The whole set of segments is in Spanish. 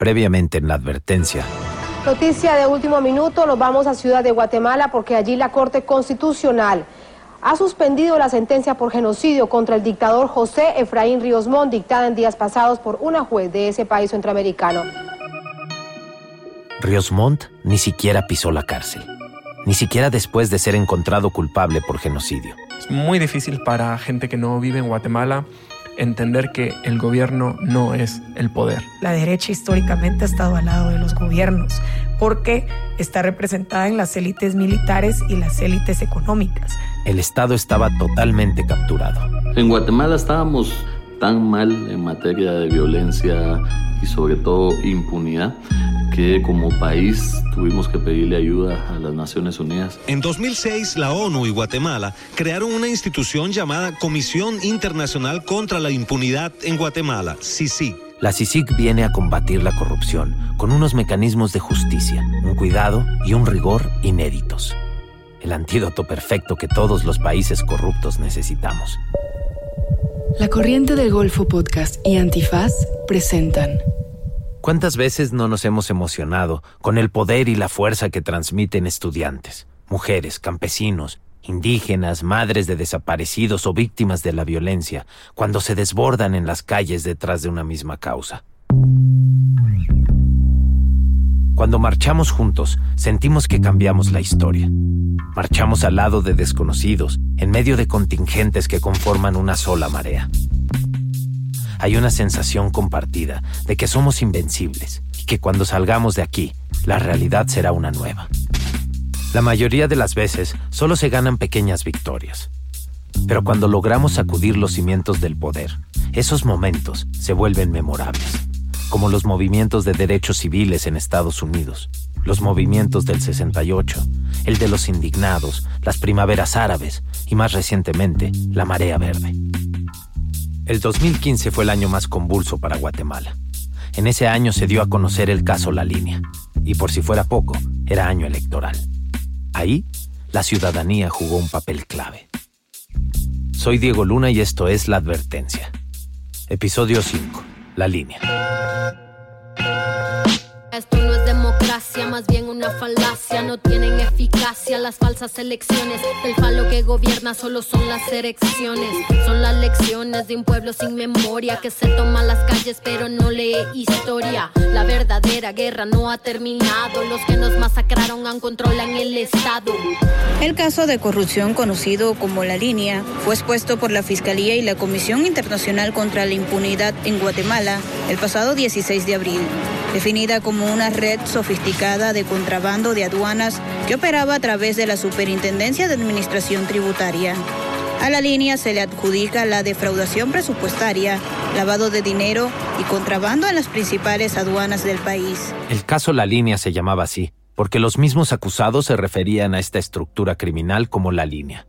previamente en la advertencia. Noticia de último minuto, nos vamos a Ciudad de Guatemala porque allí la Corte Constitucional ha suspendido la sentencia por genocidio contra el dictador José Efraín Ríos Montt dictada en días pasados por una juez de ese país centroamericano. Ríos Montt ni siquiera pisó la cárcel, ni siquiera después de ser encontrado culpable por genocidio. Es muy difícil para gente que no vive en Guatemala entender que el gobierno no es el poder. La derecha históricamente ha estado al lado de los gobiernos porque está representada en las élites militares y las élites económicas. El Estado estaba totalmente capturado. En Guatemala estábamos tan mal en materia de violencia y sobre todo impunidad que como país tuvimos que pedirle ayuda a las Naciones Unidas. En 2006, la ONU y Guatemala crearon una institución llamada Comisión Internacional contra la Impunidad en Guatemala, CICIG. La CICIG viene a combatir la corrupción con unos mecanismos de justicia, un cuidado y un rigor inéditos. El antídoto perfecto que todos los países corruptos necesitamos. La Corriente del Golfo Podcast y Antifaz presentan ¿Cuántas veces no nos hemos emocionado con el poder y la fuerza que transmiten estudiantes, mujeres, campesinos, indígenas, madres de desaparecidos o víctimas de la violencia, cuando se desbordan en las calles detrás de una misma causa? Cuando marchamos juntos, sentimos que cambiamos la historia. Marchamos al lado de desconocidos, en medio de contingentes que conforman una sola marea hay una sensación compartida de que somos invencibles y que cuando salgamos de aquí, la realidad será una nueva. La mayoría de las veces solo se ganan pequeñas victorias. Pero cuando logramos sacudir los cimientos del poder, esos momentos se vuelven memorables, como los movimientos de derechos civiles en Estados Unidos, los movimientos del 68, el de los indignados, las primaveras árabes y más recientemente la marea verde. El 2015 fue el año más convulso para Guatemala. En ese año se dio a conocer el caso La Línea, y por si fuera poco, era año electoral. Ahí, la ciudadanía jugó un papel clave. Soy Diego Luna y esto es La Advertencia. Episodio 5. La Línea. Más bien una falacia. No tienen eficacia las falsas elecciones. El falo que gobierna solo son las elecciones. Son las lecciones de un pueblo sin memoria que se toma las calles pero no lee historia. La verdadera guerra no ha terminado. Los que nos masacraron aún controlan el Estado. El caso de corrupción conocido como La Línea fue expuesto por la Fiscalía y la Comisión Internacional contra la Impunidad en Guatemala el pasado 16 de abril definida como una red sofisticada de contrabando de aduanas que operaba a través de la Superintendencia de Administración Tributaria. A la línea se le adjudica la defraudación presupuestaria, lavado de dinero y contrabando en las principales aduanas del país. El caso La Línea se llamaba así, porque los mismos acusados se referían a esta estructura criminal como La Línea.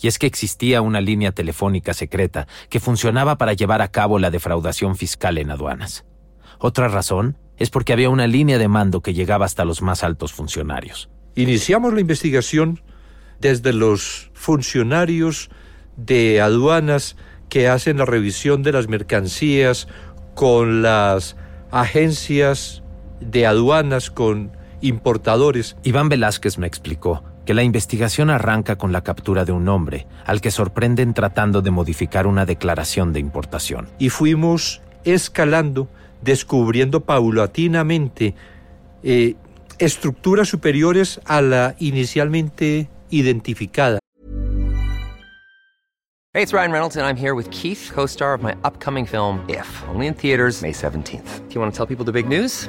Y es que existía una línea telefónica secreta que funcionaba para llevar a cabo la defraudación fiscal en aduanas. Otra razón es porque había una línea de mando que llegaba hasta los más altos funcionarios. Iniciamos la investigación desde los funcionarios de aduanas que hacen la revisión de las mercancías con las agencias de aduanas, con importadores. Iván Velázquez me explicó que la investigación arranca con la captura de un hombre al que sorprenden tratando de modificar una declaración de importación. Y fuimos escalando descubriendo paulatinamente eh, estructuras superiores a la inicialmente identificada. Hey, it's Ryan Reynolds and I'm here with Keith, co-star of my upcoming film If, only in theaters May 17th. Do you want to tell people the big news?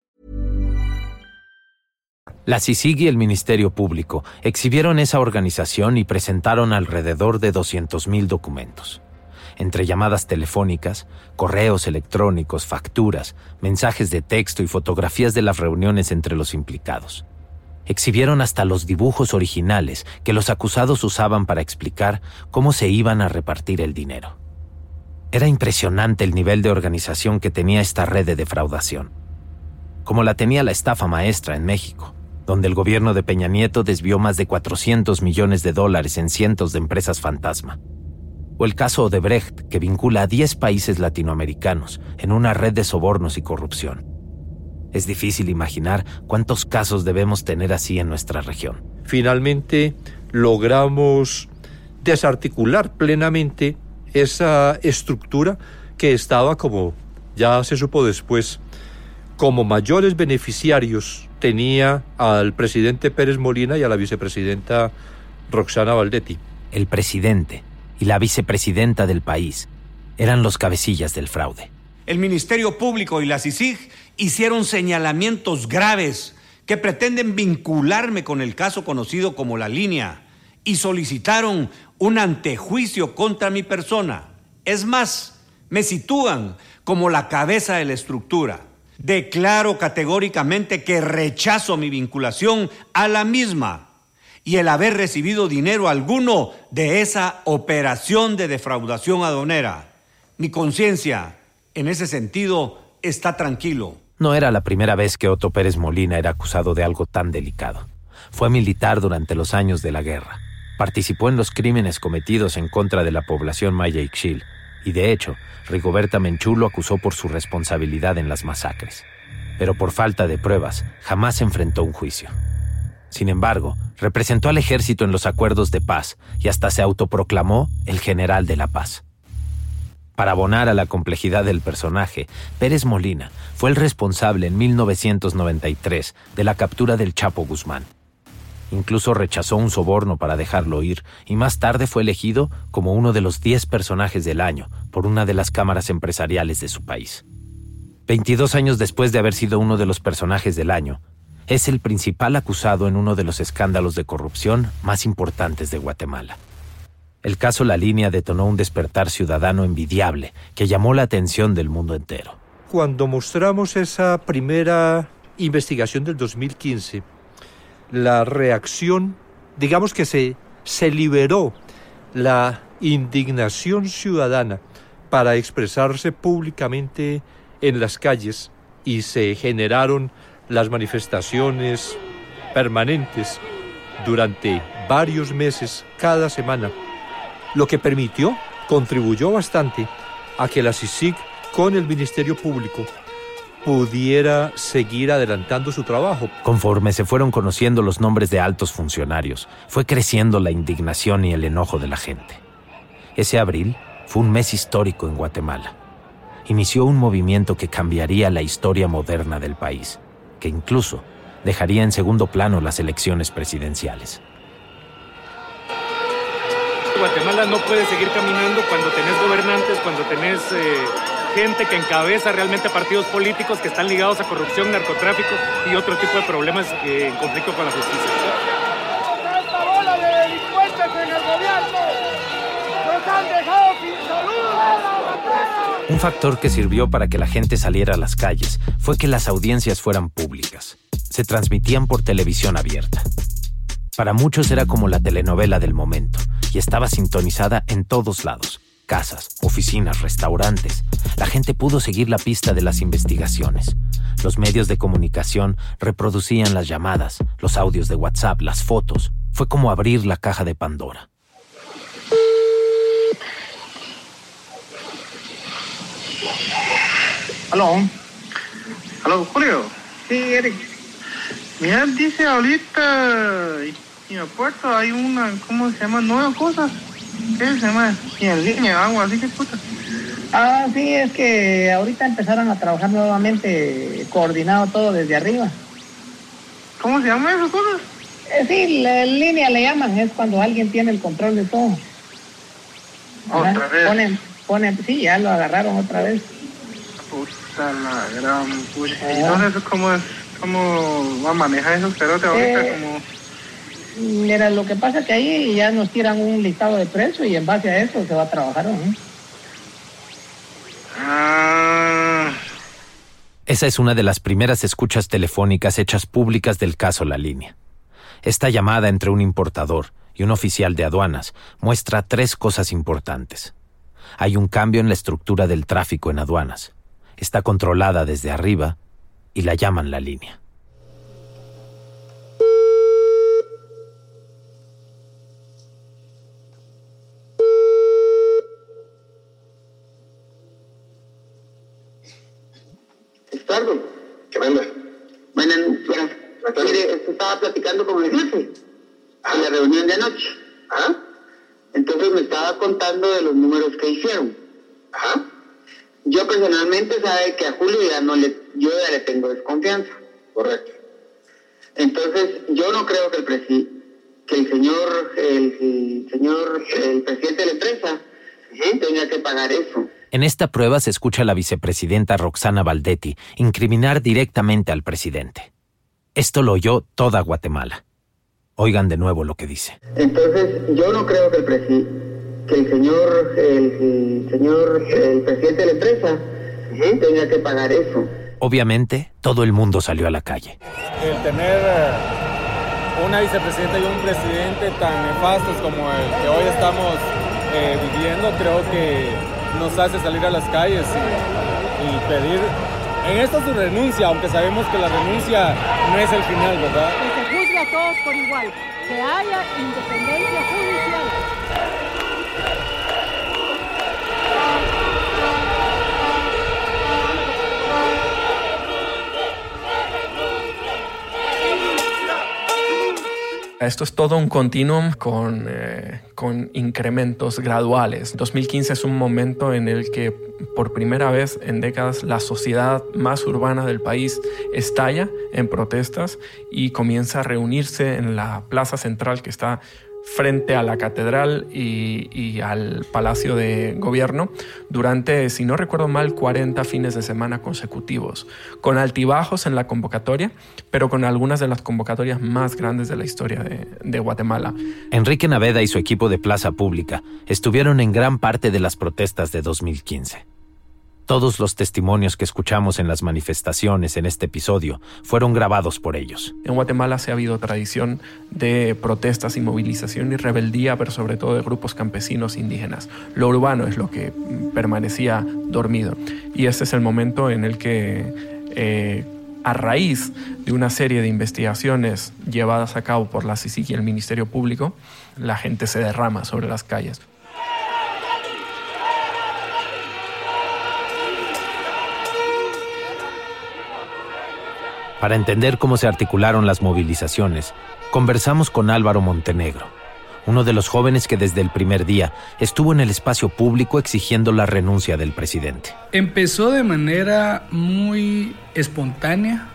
La CICIG y el Ministerio Público exhibieron esa organización y presentaron alrededor de 200.000 documentos, entre llamadas telefónicas, correos electrónicos, facturas, mensajes de texto y fotografías de las reuniones entre los implicados. exhibieron hasta los dibujos originales que los acusados usaban para explicar cómo se iban a repartir el dinero. Era impresionante el nivel de organización que tenía esta red de defraudación, como la tenía la estafa maestra en México, donde el gobierno de Peña Nieto desvió más de 400 millones de dólares en cientos de empresas fantasma. O el caso Odebrecht, que vincula a 10 países latinoamericanos en una red de sobornos y corrupción. Es difícil imaginar cuántos casos debemos tener así en nuestra región. Finalmente logramos desarticular plenamente esa estructura que estaba, como ya se supo después, como mayores beneficiarios tenía al presidente Pérez Molina y a la vicepresidenta Roxana Valdetti. El presidente y la vicepresidenta del país eran los cabecillas del fraude. El Ministerio Público y la CICIG hicieron señalamientos graves que pretenden vincularme con el caso conocido como La Línea y solicitaron un antejuicio contra mi persona. Es más, me sitúan como la cabeza de la estructura. Declaro categóricamente que rechazo mi vinculación a la misma y el haber recibido dinero alguno de esa operación de defraudación aduanera. Mi conciencia, en ese sentido, está tranquilo. No era la primera vez que Otto Pérez Molina era acusado de algo tan delicado. Fue militar durante los años de la guerra. Participó en los crímenes cometidos en contra de la población maya Ixchil, y de hecho, Rigoberta Menchú lo acusó por su responsabilidad en las masacres. Pero por falta de pruebas, jamás enfrentó un juicio. Sin embargo, representó al ejército en los acuerdos de paz y hasta se autoproclamó el general de la paz. Para abonar a la complejidad del personaje, Pérez Molina fue el responsable en 1993 de la captura del Chapo Guzmán. Incluso rechazó un soborno para dejarlo ir y más tarde fue elegido como uno de los 10 personajes del año por una de las cámaras empresariales de su país. 22 años después de haber sido uno de los personajes del año, es el principal acusado en uno de los escándalos de corrupción más importantes de Guatemala. El caso La Línea detonó un despertar ciudadano envidiable que llamó la atención del mundo entero. Cuando mostramos esa primera investigación del 2015, la reacción, digamos que se, se liberó la indignación ciudadana para expresarse públicamente en las calles y se generaron las manifestaciones permanentes durante varios meses cada semana, lo que permitió, contribuyó bastante a que la CICIG con el Ministerio Público pudiera seguir adelantando su trabajo. Conforme se fueron conociendo los nombres de altos funcionarios, fue creciendo la indignación y el enojo de la gente. Ese abril fue un mes histórico en Guatemala. Inició un movimiento que cambiaría la historia moderna del país que incluso dejaría en segundo plano las elecciones presidenciales. Guatemala no puede seguir caminando cuando tenés gobernantes, cuando tenés eh, gente que encabeza realmente partidos políticos que están ligados a corrupción, narcotráfico y otro tipo de problemas eh, en conflicto con la justicia. ¡Nos han dejado sin salud! Un factor que sirvió para que la gente saliera a las calles fue que las audiencias fueran públicas. Se transmitían por televisión abierta. Para muchos era como la telenovela del momento y estaba sintonizada en todos lados. Casas, oficinas, restaurantes. La gente pudo seguir la pista de las investigaciones. Los medios de comunicación reproducían las llamadas, los audios de WhatsApp, las fotos. Fue como abrir la caja de Pandora. Aló. Aló, Julio. Sí, Eric. Mira, dice ahorita en el puerto hay una, ¿cómo se llama? Nueva cosa. ¿Qué se llama? Y en línea, algo así que puta. Ah, sí, es que ahorita empezaron a trabajar nuevamente coordinado todo desde arriba. ¿Cómo se llama esas cosas? Eh, sí, la línea le llaman, es cuando alguien tiene el control de todo. Otra vez. Ponen, ponen, sí, ya lo agarraron otra vez. Puta la gran pucha. Entonces, ¿cómo, es, ¿cómo va a manejar esos cerotes ahorita? Eh, como... Mira, lo que pasa es que ahí ya nos tiran un listado de precios y en base a eso se va a trabajar. ¿no? Ah. Esa es una de las primeras escuchas telefónicas hechas públicas del caso La Línea. Esta llamada entre un importador y un oficial de aduanas muestra tres cosas importantes. Hay un cambio en la estructura del tráfico en aduanas. Está controlada desde arriba y la llaman la línea. Eduardo, ¿qué manda? Bueno, mire, esto estaba platicando con el jefe en la reunión de anoche. ¿Ah? Entonces me estaba contando de los números que hicieron. Ajá. Yo personalmente sabe que a Julio ya no le, yo ya le tengo desconfianza. Correcto. Entonces, yo no creo que el presi, que el señor, el, señor, el presidente de la empresa tenga que pagar eso. En esta prueba se escucha a la vicepresidenta Roxana Valdetti incriminar directamente al presidente. Esto lo oyó toda Guatemala. Oigan de nuevo lo que dice. Entonces, yo no creo que el, presi que el señor, el, señor, el presidente de la empresa tenga que pagar eso. Obviamente, todo el mundo salió a la calle. El tener eh, una vicepresidenta y un presidente tan nefastos como el que hoy estamos eh, viviendo, creo que nos hace salir a las calles y, y pedir en esto su renuncia, aunque sabemos que la renuncia no es el final, ¿verdad? Que se juzgue a todos por igual, que haya independencia judicial. Esto es todo un continuum con, eh, con incrementos graduales. 2015 es un momento en el que por primera vez en décadas la sociedad más urbana del país estalla en protestas y comienza a reunirse en la plaza central que está frente a la catedral y, al palacio de gobierno durante, si no recuerdo mal, 40 fines de semana consecutivos, con altibajos en la convocatoria, pero con algunas de las convocatorias más grandes de la historia de, de Guatemala. Enrique Naveda y su equipo de Plaza Pública estuvieron en gran parte de las protestas de 2015. Todos los testimonios que escuchamos en las manifestaciones en este episodio fueron grabados por ellos. En Guatemala se ha habido tradición de protestas y movilización y rebeldía, pero sobre todo de grupos campesinos indígenas. Lo urbano es lo que permanecía dormido. Y este es el momento en el que... Eh, a raíz de una serie de investigaciones llevadas a cabo por la CICIG y el Ministerio Público, la gente se derrama sobre las calles. Para entender cómo se articularon las movilizaciones, conversamos con Álvaro Montenegro, uno de los jóvenes que desde el primer día estuvo en el espacio público exigiendo la renuncia del presidente. Empezó de manera muy espontánea,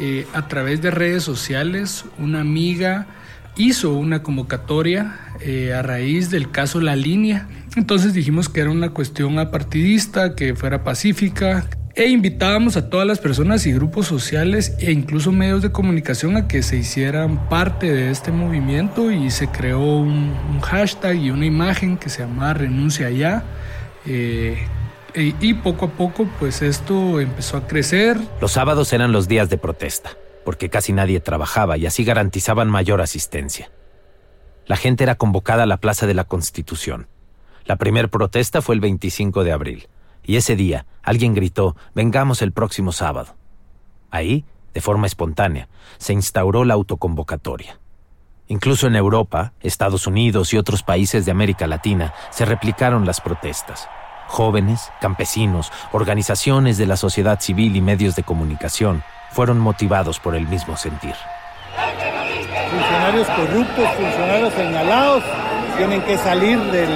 eh, a través de redes sociales, una amiga hizo una convocatoria eh, a raíz del caso La Línea. Entonces dijimos que era una cuestión apartidista, que fuera pacífica, e invitábamos a todas las personas y grupos sociales e incluso medios de comunicación a que se hicieran parte de este movimiento y se creó un, hashtag y una imagen que se llamaba Renuncia Ya. Eh, e, y poco a poco pues esto empezó a crecer. Los sábados eran los días de protesta, porque casi nadie trabajaba y así garantizaban mayor asistencia. La gente era convocada a la Plaza de la Constitución. La primera protesta fue el 25 de abril y ese día alguien gritó, vengamos el próximo sábado. Ahí, de forma espontánea, se instauró la autoconvocatoria. Incluso en Europa, Estados Unidos y otros países de América Latina se replicaron las protestas. Jóvenes, campesinos, organizaciones de la sociedad civil y medios de comunicación fueron motivados por el mismo sentir. Funcionarios corruptos, funcionarios señalados, tienen que salir de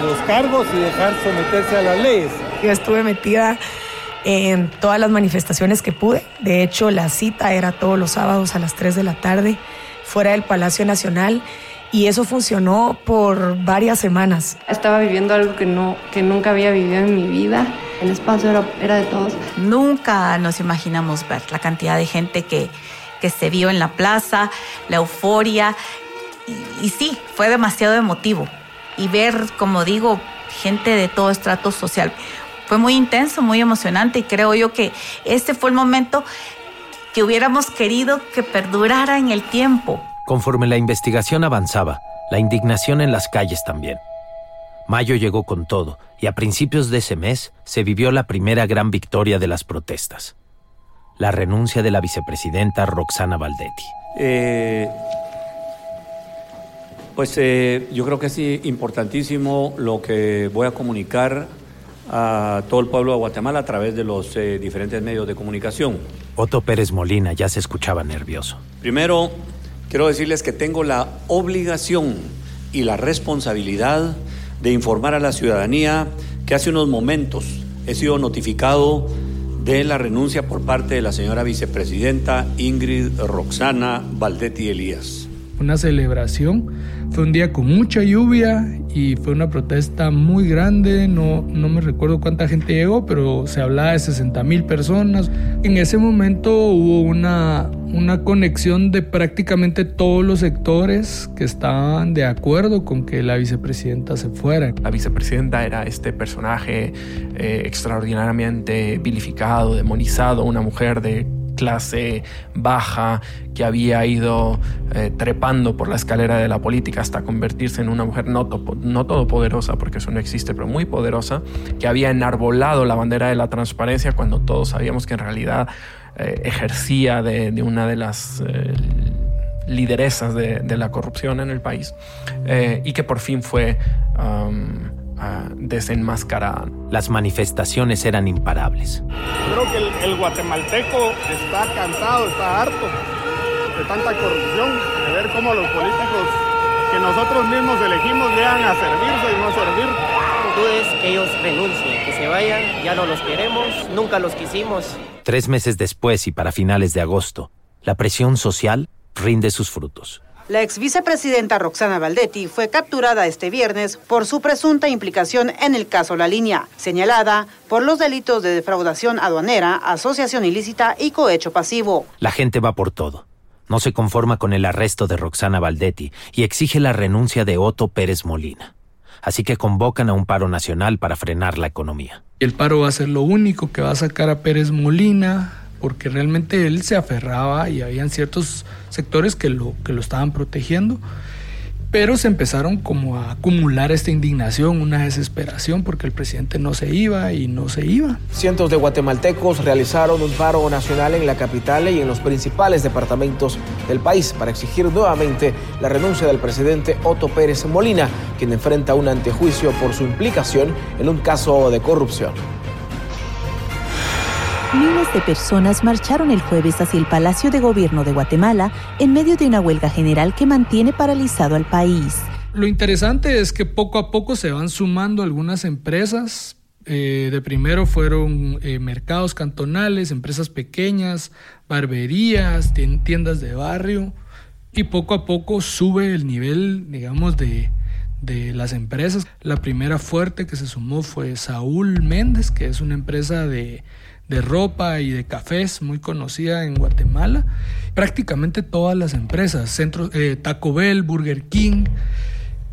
los cargos y dejar someterse a las leyes. Yo estuve metida en todas las manifestaciones que pude. De hecho, la cita era todos los sábados a las 3 de la tarde fuera del Palacio Nacional y eso funcionó por varias semanas. Estaba viviendo algo que, no, que nunca había vivido en mi vida. El espacio era, era de todos. Nunca nos imaginamos ver la cantidad de gente que, que se vio en la plaza, la euforia. Y, y sí, fue demasiado emotivo. Y ver, como digo, gente de todo estrato social fue muy intenso, muy emocionante y creo yo que este fue el momento que hubiéramos querido que perdurara en el tiempo. Conforme la investigación avanzaba, la indignación en las calles también. Mayo llegó con todo y a principios de ese mes se vivió la primera gran victoria de las protestas. La renuncia de la vicepresidenta Roxana Valdetti. Eh, pues eh, yo creo que es importantísimo lo que voy a comunicar a todo el pueblo de Guatemala a través de los eh, diferentes medios de comunicación. Otto Pérez Molina ya se escuchaba nervioso. Primero, quiero decirles que tengo la obligación y la responsabilidad de informar a la ciudadanía que hace unos momentos he sido notificado de la renuncia por parte de la señora vicepresidenta Ingrid Roxana Valdetti Elías una celebración. Fue un día con mucha lluvia y fue una protesta muy grande. No, no me recuerdo cuánta gente llegó, pero se hablaba de 60 mil personas. En ese momento hubo una, una conexión de prácticamente todos los sectores que estaban de acuerdo con que la vicepresidenta se fuera. La vicepresidenta era este personaje eh, extraordinariamente vilificado, demonizado, una mujer de clase baja que había ido eh, trepando por la escalera de la política hasta convertirse en una mujer no, no todopoderosa, porque eso no existe, pero muy poderosa, que había enarbolado la bandera de la transparencia cuando todos sabíamos que en realidad eh, ejercía de, una de las... Eh, lideresas de, la corrupción en el país y que por fin fue desenmascarada. Las manifestaciones eran imparables. Creo que el, guatemalteco está cansado, está harto de tanta corrupción, de ver cómo los políticos que nosotros mismos elegimos llegan a servirse y no servir. Tú es que ellos renuncien, que se vayan, ya no los queremos, nunca los quisimos. Tres meses después y para finales de agosto, la presión social rinde sus frutos. La ex vicepresidenta Roxana Valdetti fue capturada este viernes por su presunta implicación en el caso La Línea, señalada por los delitos de defraudación aduanera, asociación ilícita y cohecho pasivo. La gente va por todo. No se conforma con el arresto de Roxana Valdetti y exige la renuncia de Otto Pérez Molina. Así que convocan a un paro nacional para frenar la economía. El paro va a ser lo único que va a sacar a Pérez Molina porque realmente él se aferraba y habían ciertos sectores que lo, que lo estaban protegiendo, pero se empezaron como a acumular esta indignación, una desesperación, porque el presidente no se iba y no se iba. Cientos de guatemaltecos realizaron un paro nacional en la capital y en los principales departamentos del país para exigir nuevamente la renuncia del presidente Otto Pérez Molina, quien enfrenta un antejuicio por su implicación en un caso de corrupción. Miles de personas marcharon el jueves hacia el Palacio de Gobierno de Guatemala en medio de una huelga general que mantiene paralizado al país. Lo interesante es que poco a poco se van sumando algunas empresas. Eh, de primero fueron eh, mercados cantonales, empresas pequeñas, barberías, tiendas de barrio. Y poco a poco sube el nivel, digamos, de, de las empresas. La primera fuerte que se sumó fue Saúl Méndez, que es una empresa de de ropa y de cafés muy conocida en Guatemala. Prácticamente todas las empresas, centros, eh, Taco Bell, Burger King.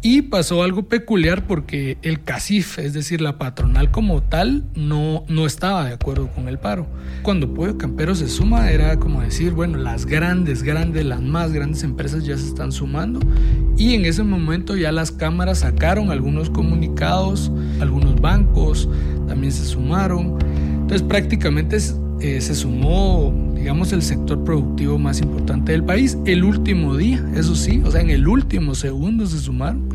Y pasó algo peculiar porque el CACIF, es decir, la patronal como tal, no, no estaba de acuerdo con el paro. Cuando Pueblo Campero se suma, era como decir, bueno, las grandes, grandes, las más grandes empresas ya se están sumando. Y en ese momento ya las cámaras sacaron algunos comunicados, algunos bancos también se sumaron. Entonces prácticamente eh, se sumó, digamos, el sector productivo más importante del país. El último día, eso sí, o sea, en el último segundo se sumaron,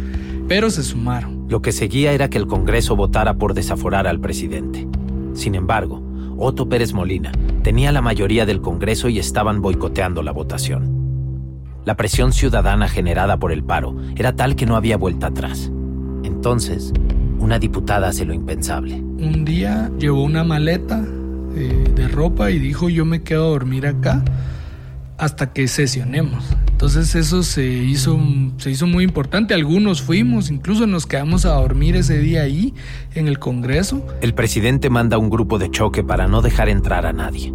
pero se sumaron. Lo que seguía era que el Congreso votara por desaforar al presidente. Sin embargo, Otto Pérez Molina tenía la mayoría del Congreso y estaban boicoteando la votación. La presión ciudadana generada por el paro era tal que no había vuelta atrás. Entonces, una diputada hace lo impensable. Un día llevó una maleta eh, de ropa y dijo yo me quedo a dormir acá hasta que sesionemos. Entonces eso se hizo, se hizo muy importante. Algunos fuimos, incluso nos quedamos a dormir ese día ahí en el Congreso. El presidente manda un grupo de choque para no dejar entrar a nadie.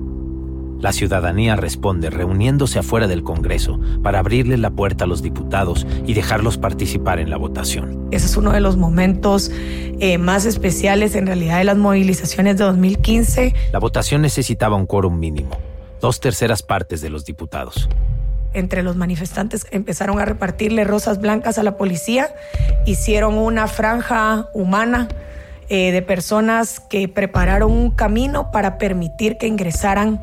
La ciudadanía responde reuniéndose afuera del Congreso para abrirle la puerta a los diputados y dejarlos participar en la votación. Ese es uno de los momentos eh, más especiales en realidad de las movilizaciones de 2015. La votación necesitaba un quórum mínimo, dos terceras partes de los diputados. entre los manifestantes empezaron a repartirle rosas blancas a la policía, hicieron una franja humana eh, de personas que prepararon un camino para permitir que ingresaran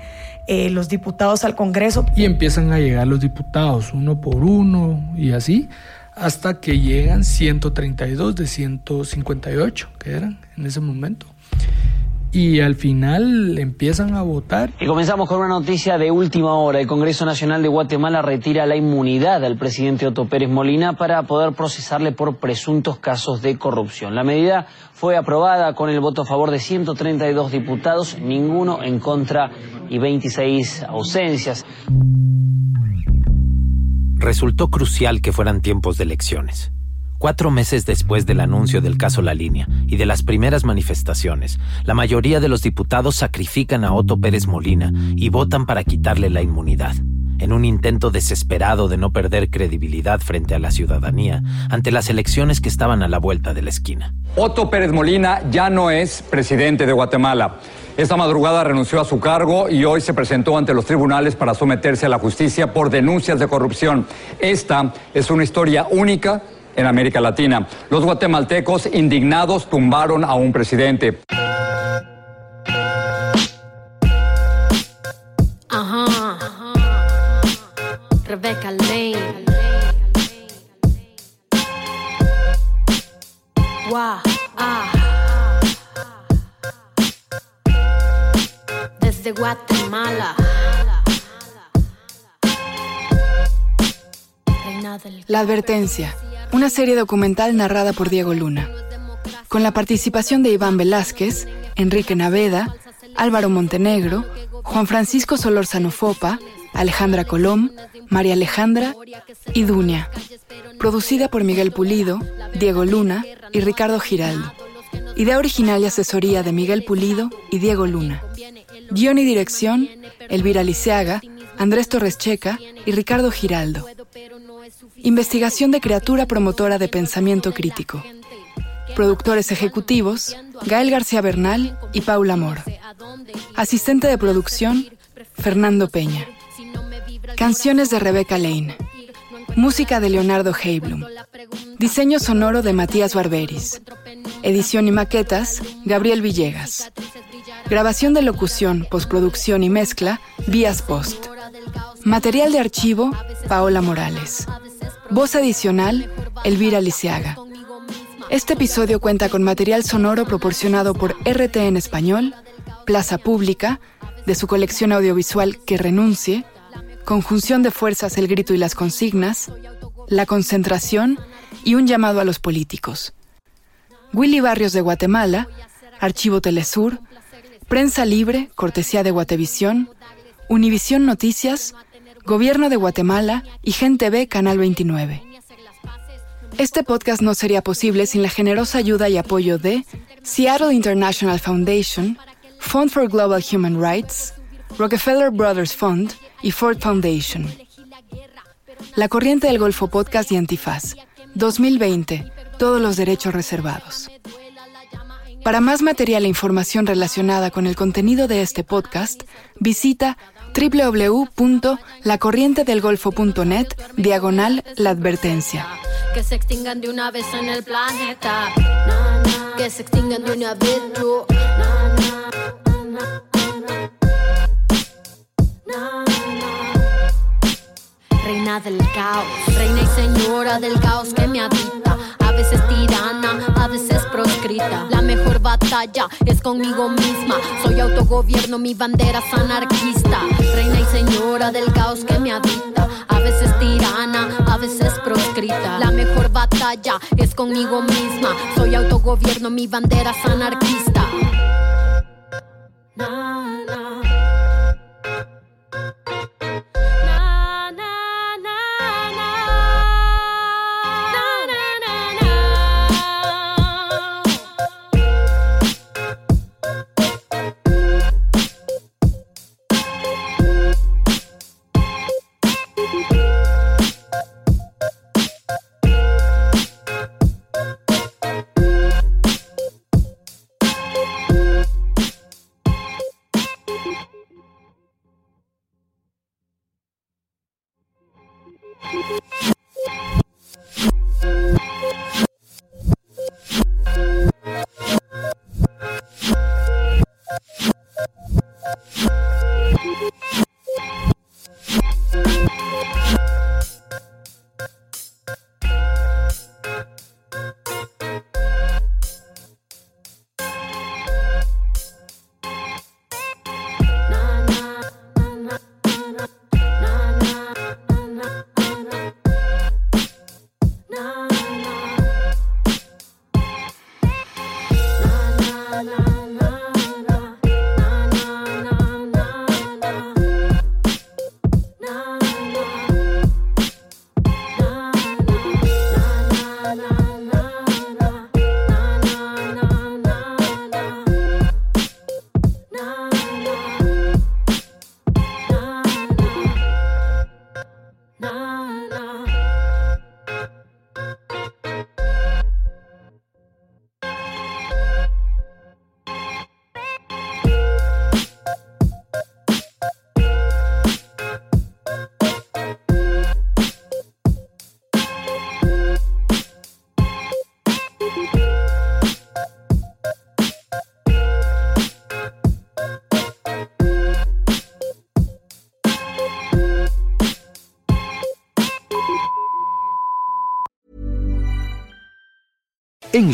eh, los diputados al Congreso. Y empiezan a llegar los diputados uno por uno y así, hasta que llegan 132 de 158 que eran en ese momento y al final empiezan a votar. Y comenzamos con una noticia de última hora. El Congreso Nacional de Guatemala retira la inmunidad al presidente Otto Pérez Molina para poder procesarle por presuntos casos de corrupción. La medida fue aprobada con el voto a favor de 132 diputados, ninguno en contra y 26 ausencias. Resultó crucial que fueran tiempos de elecciones. Cuatro meses después del anuncio del caso La Línea y de las primeras manifestaciones, la mayoría de los diputados sacrifican a Otto Pérez Molina y votan para quitarle la inmunidad, en un intento desesperado de no perder credibilidad frente a la ciudadanía ante las elecciones que estaban a la vuelta de la esquina. Otto Pérez Molina ya no es presidente de Guatemala. Esta madrugada renunció a su cargo y hoy se presentó ante los tribunales para someterse a la justicia por denuncias de corrupción. Esta es una historia única en América Latina. Los guatemaltecos indignados tumbaron a un presidente. Guatemala. La advertencia una serie documental narrada por Diego Luna, con la participación de Iván Velázquez, Enrique Naveda, Álvaro Montenegro, Juan Francisco Solórzano Fopa, Alejandra Colom, María Alejandra y Dunia. Producida por Miguel Pulido, Diego Luna y Ricardo Giraldo. Idea original y asesoría de Miguel Pulido y Diego Luna. Guión y dirección, Elvira Liceaga, Andrés Torres Checa y Ricardo Giraldo. Investigación de criatura promotora de pensamiento crítico. Productores ejecutivos, Gael García Bernal y Paula Moro. Asistente de producción, Fernando Peña. Canciones de Rebeca Lane. Música de Leonardo Heiblum. Diseño sonoro de Matías Barberis. Edición y maquetas, Gabriel Villegas. Grabación de locución, postproducción y mezcla, Vías Post. Material de archivo, Paola Morales. Voz adicional, Elvira Liceaga. Este episodio cuenta con material sonoro proporcionado por RT en español, Plaza Pública, de su colección audiovisual Que Renuncie, Conjunción de Fuerzas, El Grito y las Consignas, La Concentración y un llamado a los políticos. Willy Barrios de Guatemala, Archivo Telesur, Prensa Libre, Cortesía de Guatevisión, Univisión Noticias, Gobierno de Guatemala y Gente B Canal 29. Este podcast no sería posible sin la generosa ayuda y apoyo de Seattle International Foundation, Fund for Global Human Rights, Rockefeller Brothers Fund y Ford Foundation. La Corriente del Golfo Podcast y Antifaz. 2020. Todos los derechos reservados. Para más material e información relacionada con el contenido de este podcast, visita www.lacorrientedelgolfo.net diagonal la advertencia. Que se extingan de una vez en el planeta. Que se extingan de una vez. Reina del caos, reina y señora del caos que me habita. A veces tirana, a veces proscrita. La mejor batalla es conmigo misma. Soy autogobierno, mi bandera es anarquista. Reina y señora del caos que me habita. A veces tirana, a veces proscrita. La mejor batalla es conmigo misma. Soy autogobierno, mi bandera es anarquista.